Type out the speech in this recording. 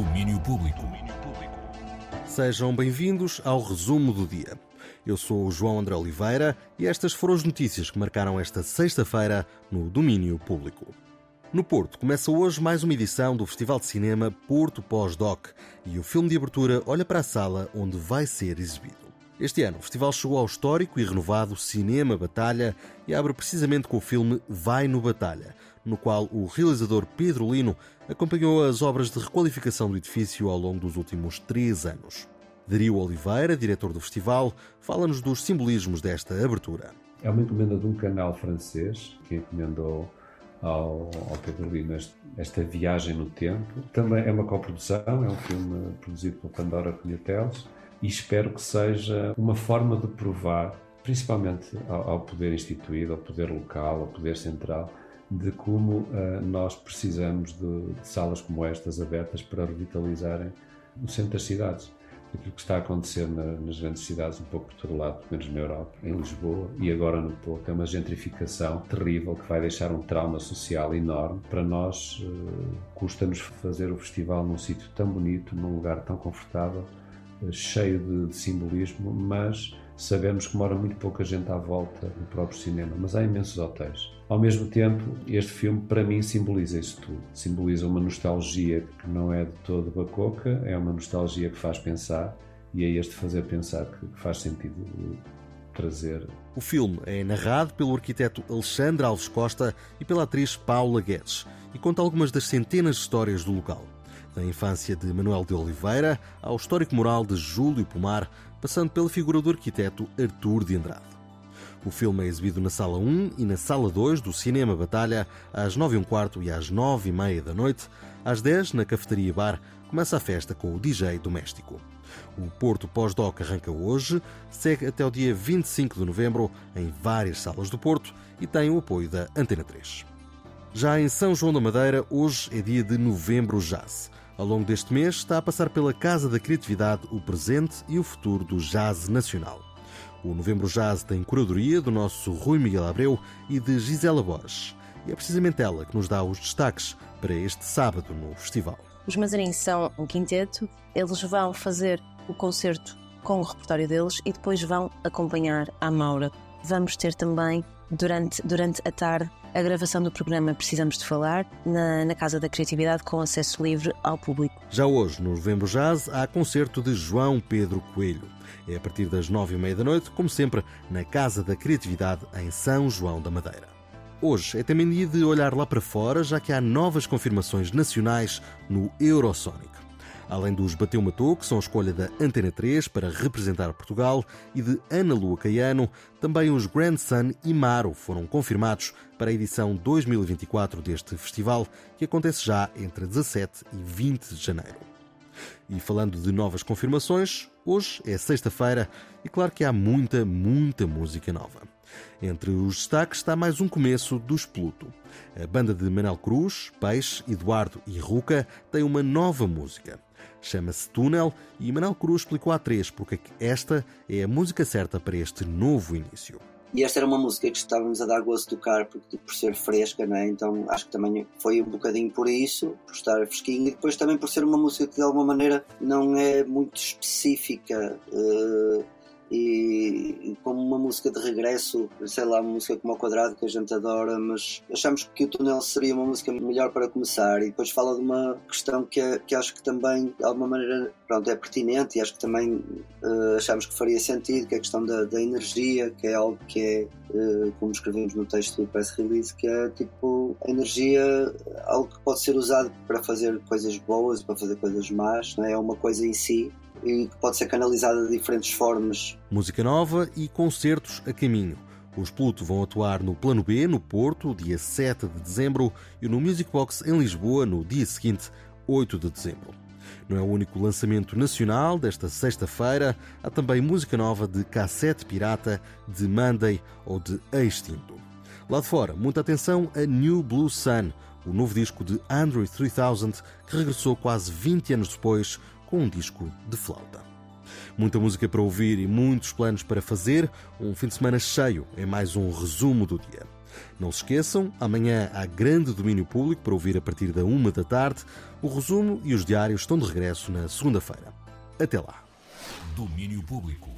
Domínio Público. Sejam bem-vindos ao resumo do dia. Eu sou o João André Oliveira e estas foram as notícias que marcaram esta sexta-feira no Domínio Público. No Porto começa hoje mais uma edição do Festival de Cinema Porto Pós-Doc e o filme de abertura olha para a sala onde vai ser exibido. Este ano, o festival chegou ao histórico e renovado Cinema Batalha e abre precisamente com o filme Vai no Batalha, no qual o realizador Pedro Lino acompanhou as obras de requalificação do edifício ao longo dos últimos três anos. Dario Oliveira, diretor do festival, fala-nos dos simbolismos desta abertura. É uma encomenda de um canal francês que encomendou ao, ao Pedro Lino esta viagem no tempo. Também é uma coprodução, é um filme produzido pela Pandora Cunhateles e espero que seja uma forma de provar, principalmente ao, ao poder instituído, ao poder local, ao poder central, de como uh, nós precisamos de, de, salas como estas abertas para revitalizarem o centro das cidades. Aquilo que está a acontecer na, nas grandes cidades, um pouco por todo lado, pelo menos na Europa, em Lisboa e agora no Porto, é uma gentrificação terrível que vai deixar um trauma social enorme. Para nós, uh, custa-nos fazer o festival num sítio tão bonito, num lugar tão confortável cheio de, de, simbolismo, mas sabemos que mora muito pouca gente à volta do próprio cinema, mas há imensos hotéis. Ao mesmo tempo, este filme para mim simboliza isso tudo. Simboliza uma nostalgia que não é de todo bacoca, é uma nostalgia que faz pensar e é este fazer pensar que faz sentido trazer. O filme é narrado pelo arquiteto Alexandre Alves Costa e pela atriz Paula Guedes e conta algumas das centenas de histórias do local da infância de Manuel de Oliveira ao histórico moral de Júlio Pomar, passando pela figura do arquiteto Artur de Andrade. O filme é exibido na Sala 1 e na Sala 2 do Cinema Batalha às 9 h quarto e às 9 e meia da noite. Às 10, na Cafeteria Bar, começa a festa com o DJ doméstico. O Porto Pós-Doc arranca hoje, segue até o dia 25 de novembro em várias salas do Porto e tem o apoio da Antena 3. Já em São João da Madeira, hoje é dia de Novembro Jazz. Ao longo deste mês está a passar pela Casa da Criatividade o presente e o futuro do jazz nacional. O Novembro Jazz tem curadoria do nosso Rui Miguel Abreu e de Gisela Borges. E é precisamente ela que nos dá os destaques para este sábado no festival. Os Mazarinhos são um quinteto, eles vão fazer o concerto com o repertório deles e depois vão acompanhar a Maura. Vamos ter também, durante, durante a tarde, a gravação do programa Precisamos de Falar na, na, Casa da Criatividade com acesso livre ao público. Já hoje, no Novembro Jazz, há concerto de João Pedro Coelho. É a partir das nove e meia da noite, como sempre, na Casa da Criatividade em São João da Madeira. Hoje é também dia de olhar lá para fora, já que há novas confirmações nacionais no Eurosonic. Além dos Bateu Matou, que são a escolha da Antena 3 para representar Portugal, e de Ana Lua Caiano, também os Grand Sun e Maro foram confirmados para a edição 2024 deste festival, que acontece já entre 17 e 20 de janeiro. E falando de novas confirmações, hoje é sexta-feira e claro que há muita, muita música nova. Entre os destaques está mais um começo dos Pluto. A banda de Manel Cruz, Peixe, Eduardo e Ruca tem uma nova música. Chama-se Túnel e Manel Cruz explicou à três porque esta é a música certa para este novo início. E esta era uma música que estávamos a dar gosto de tocar porque, por ser fresca, né? então acho que também foi um bocadinho por isso, por estar fresquinho, e depois também por ser uma música que de alguma maneira não é muito específica. Uh e, como uma música de regresso, sei lá, uma música como ao quadrado que a gente adora, mas achamos que o túnel seria uma música melhor para começar e depois fala de uma questão que, é, que acho que também de alguma maneira pronto, é pertinente e acho que também uh, achamos que faria sentido, que é a questão da, da energia, que é algo que é, uh, como escrevemos no texto do press release, que é tipo a energia, algo que pode ser usado para fazer coisas boas, para fazer coisas más, não é? é uma coisa em si, e que pode ser canalizada de diferentes formas. Música nova e concertos a caminho. Os Pluto vão atuar no Plano B, no Porto, dia 7 de dezembro, e no Music Box em Lisboa, no dia seguinte, 8 de dezembro. Não é o único lançamento nacional desta sexta-feira, há também música nova de Cassete Pirata, de Monday ou de Extinto. Lá de fora, muita atenção a New Blue Sun, o novo disco de Andrew 3000, que regressou quase 20 anos depois com um disco de flauta. Muita música para ouvir e muitos planos para fazer. Um fim de semana cheio é mais um resumo do dia. Não se esqueçam, amanhã há grande domínio público para ouvir a partir da uma da tarde. O resumo e os diários estão de regresso na segunda-feira. Até lá. Domínio Público.